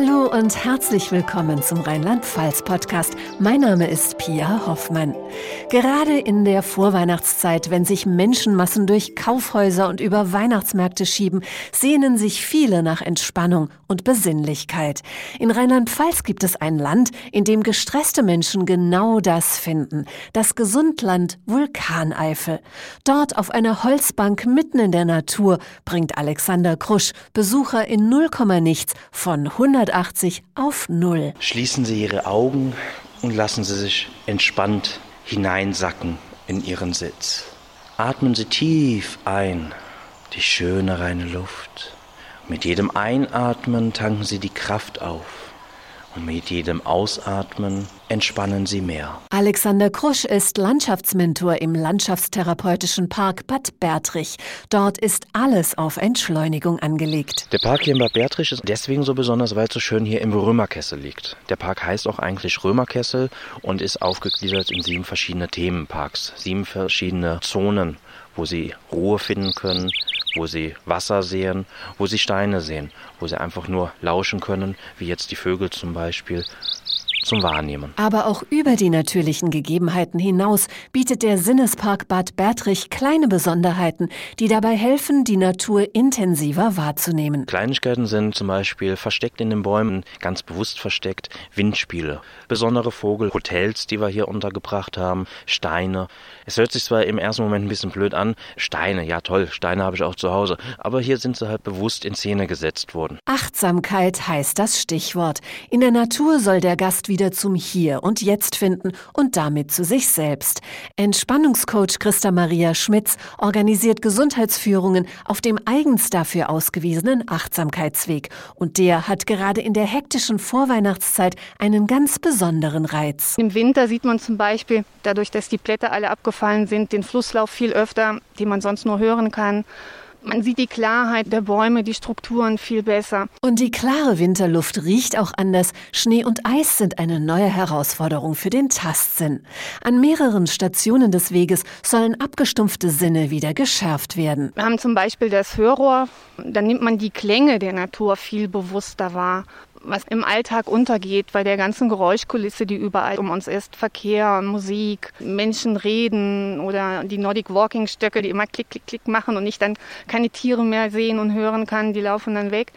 Hallo und herzlich willkommen zum Rheinland-Pfalz-Podcast. Mein Name ist Pia Hoffmann. Gerade in der Vorweihnachtszeit, wenn sich Menschenmassen durch Kaufhäuser und über Weihnachtsmärkte schieben, sehnen sich viele nach Entspannung und Besinnlichkeit. In Rheinland-Pfalz gibt es ein Land, in dem gestresste Menschen genau das finden. Das Gesundland Vulkaneifel. Dort auf einer Holzbank mitten in der Natur bringt Alexander Krusch Besucher in 0, nichts von 100 180 auf Null. Schließen Sie Ihre Augen und lassen Sie sich entspannt hineinsacken in Ihren Sitz. Atmen Sie tief ein, die schöne reine Luft. Mit jedem Einatmen tanken Sie die Kraft auf. Und mit jedem Ausatmen entspannen Sie mehr. Alexander Krusch ist Landschaftsmentor im Landschaftstherapeutischen Park Bad Bertrich. Dort ist alles auf Entschleunigung angelegt. Der Park hier in Bad Bertrich ist deswegen so besonders, weil es so schön hier im Römerkessel liegt. Der Park heißt auch eigentlich Römerkessel und ist aufgegliedert in sieben verschiedene Themenparks, sieben verschiedene Zonen wo sie Ruhe finden können, wo sie Wasser sehen, wo sie Steine sehen, wo sie einfach nur lauschen können, wie jetzt die Vögel zum Beispiel, zum Wahrnehmen. Aber auch über die natürlichen Gegebenheiten hinaus bietet der Sinnespark Bad Bertrich kleine Besonderheiten, die dabei helfen, die Natur intensiver wahrzunehmen. Kleinigkeiten sind zum Beispiel versteckt in den Bäumen, ganz bewusst versteckt, Windspiele, besondere Vogelhotels, die wir hier untergebracht haben, Steine. Es hört sich zwar im ersten Moment ein bisschen blöd an, Steine, ja toll, Steine habe ich auch zu Hause, aber hier sind sie halt bewusst in Szene gesetzt worden. Achtsamkeit heißt das Stichwort. In der Natur soll der Gast wieder zum Hier und Jetzt finden und damit zu sich selbst. Entspannungscoach Christa Maria Schmitz organisiert Gesundheitsführungen auf dem eigens dafür ausgewiesenen Achtsamkeitsweg. Und der hat gerade in der hektischen Vorweihnachtszeit einen ganz besonderen Reiz. Im Winter sieht man zum Beispiel, dadurch, dass die Blätter alle abgefallen sind, den Flusslauf viel öfter, den man sonst nur hören kann. Man sieht die Klarheit der Bäume, die Strukturen viel besser. Und die klare Winterluft riecht auch anders. Schnee und Eis sind eine neue Herausforderung für den Tastsinn. An mehreren Stationen des Weges sollen abgestumpfte Sinne wieder geschärft werden. Wir haben zum Beispiel das Hörrohr. Da nimmt man die Klänge der Natur viel bewusster wahr was im Alltag untergeht, bei der ganzen Geräuschkulisse, die überall um uns ist. Verkehr, Musik, Menschen reden oder die Nordic Walking Stöcke, die immer klick, klick, klick machen und ich dann keine Tiere mehr sehen und hören kann, die laufen dann weg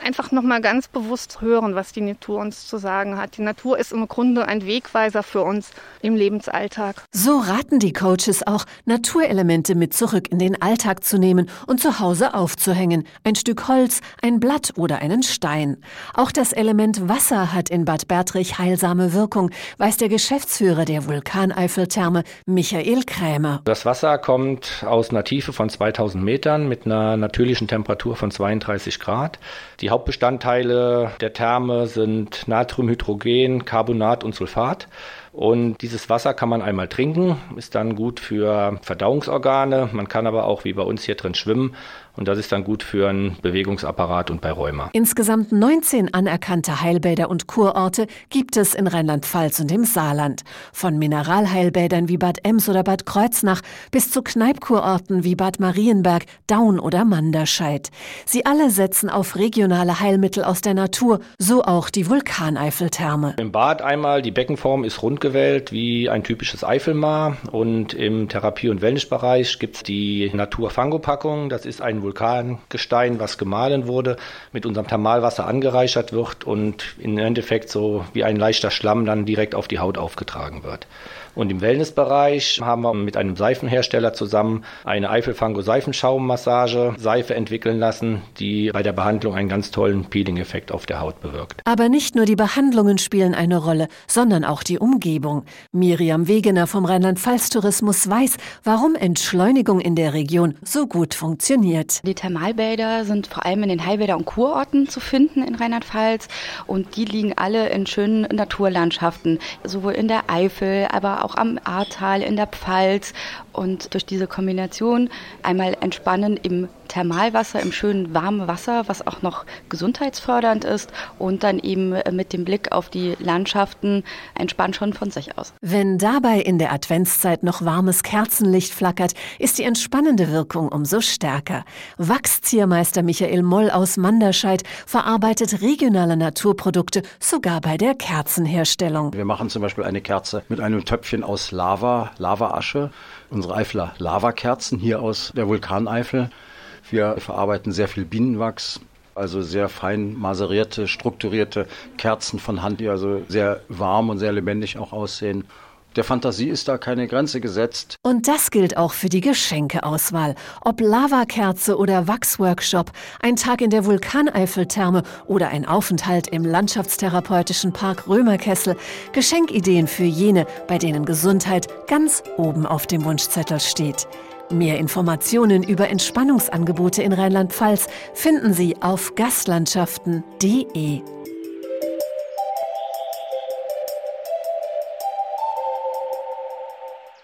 einfach nochmal ganz bewusst hören, was die Natur uns zu sagen hat. Die Natur ist im Grunde ein Wegweiser für uns im Lebensalltag. So raten die Coaches auch, Naturelemente mit zurück in den Alltag zu nehmen und zu Hause aufzuhängen. Ein Stück Holz, ein Blatt oder einen Stein. Auch das Element Wasser hat in Bad Bertrich heilsame Wirkung, weiß der Geschäftsführer der Vulkaneifeltherme, Michael Krämer. Das Wasser kommt aus einer Tiefe von 2000 Metern mit einer natürlichen Temperatur von 32 Grad. Die Hauptbestandteile der Therme sind Natriumhydrogen, Carbonat und Sulfat. Und dieses Wasser kann man einmal trinken, ist dann gut für Verdauungsorgane. Man kann aber auch wie bei uns hier drin schwimmen. Und das ist dann gut für einen Bewegungsapparat und bei Rheuma. Insgesamt 19 anerkannte Heilbäder und Kurorte gibt es in Rheinland-Pfalz und im Saarland. Von Mineralheilbädern wie Bad Ems oder Bad Kreuznach bis zu Kneipkurorten wie Bad Marienberg, Daun oder Manderscheid. Sie alle setzen auf regionale Heilmittel aus der Natur, so auch die Vulkaneifeltherme. Im Bad einmal, die Beckenform ist rund gewählt wie ein typisches Eifelmar. Und im Therapie- und Wellnessbereich gibt es die Natur-Fango-Packung. Das ist ein Vulkangestein, was gemahlen wurde, mit unserem Thermalwasser angereichert wird und im Endeffekt so wie ein leichter Schlamm dann direkt auf die Haut aufgetragen wird. Und im Wellnessbereich haben wir mit einem Seifenhersteller zusammen eine Eifelfango-Seifenschaummassage Seife entwickeln lassen, die bei der Behandlung einen ganz tollen Peeling-Effekt auf der Haut bewirkt. Aber nicht nur die Behandlungen spielen eine Rolle, sondern auch die Umgebung. Miriam Wegener vom Rheinland-Pfalz-Tourismus weiß, warum Entschleunigung in der Region so gut funktioniert. Die Thermalbäder sind vor allem in den Heilbäder- und Kurorten zu finden in Rheinland-Pfalz und die liegen alle in schönen Naturlandschaften, sowohl in der Eifel, aber auch am Ahrtal in der Pfalz. Und durch diese Kombination einmal entspannen im Thermalwasser im schönen warmen Wasser, was auch noch gesundheitsfördernd ist und dann eben äh, mit dem Blick auf die Landschaften entspannt schon von sich aus. Wenn dabei in der Adventszeit noch warmes Kerzenlicht flackert, ist die entspannende Wirkung umso stärker. Wachsziermeister Michael Moll aus Manderscheid verarbeitet regionale Naturprodukte sogar bei der Kerzenherstellung. Wir machen zum Beispiel eine Kerze mit einem Töpfchen aus Lava, Lavaasche. Unsere Eifler Lavakerzen hier aus der Vulkaneifel. Wir verarbeiten sehr viel Bienenwachs, also sehr fein maserierte, strukturierte Kerzen von Hand, die also sehr warm und sehr lebendig auch aussehen. Der Fantasie ist da keine Grenze gesetzt. Und das gilt auch für die Geschenkeauswahl. Ob Lavakerze oder Wachsworkshop, ein Tag in der Vulkaneifeltherme oder ein Aufenthalt im Landschaftstherapeutischen Park Römerkessel. Geschenkideen für jene, bei denen Gesundheit ganz oben auf dem Wunschzettel steht. Mehr Informationen über Entspannungsangebote in Rheinland-Pfalz finden Sie auf gastlandschaften.de.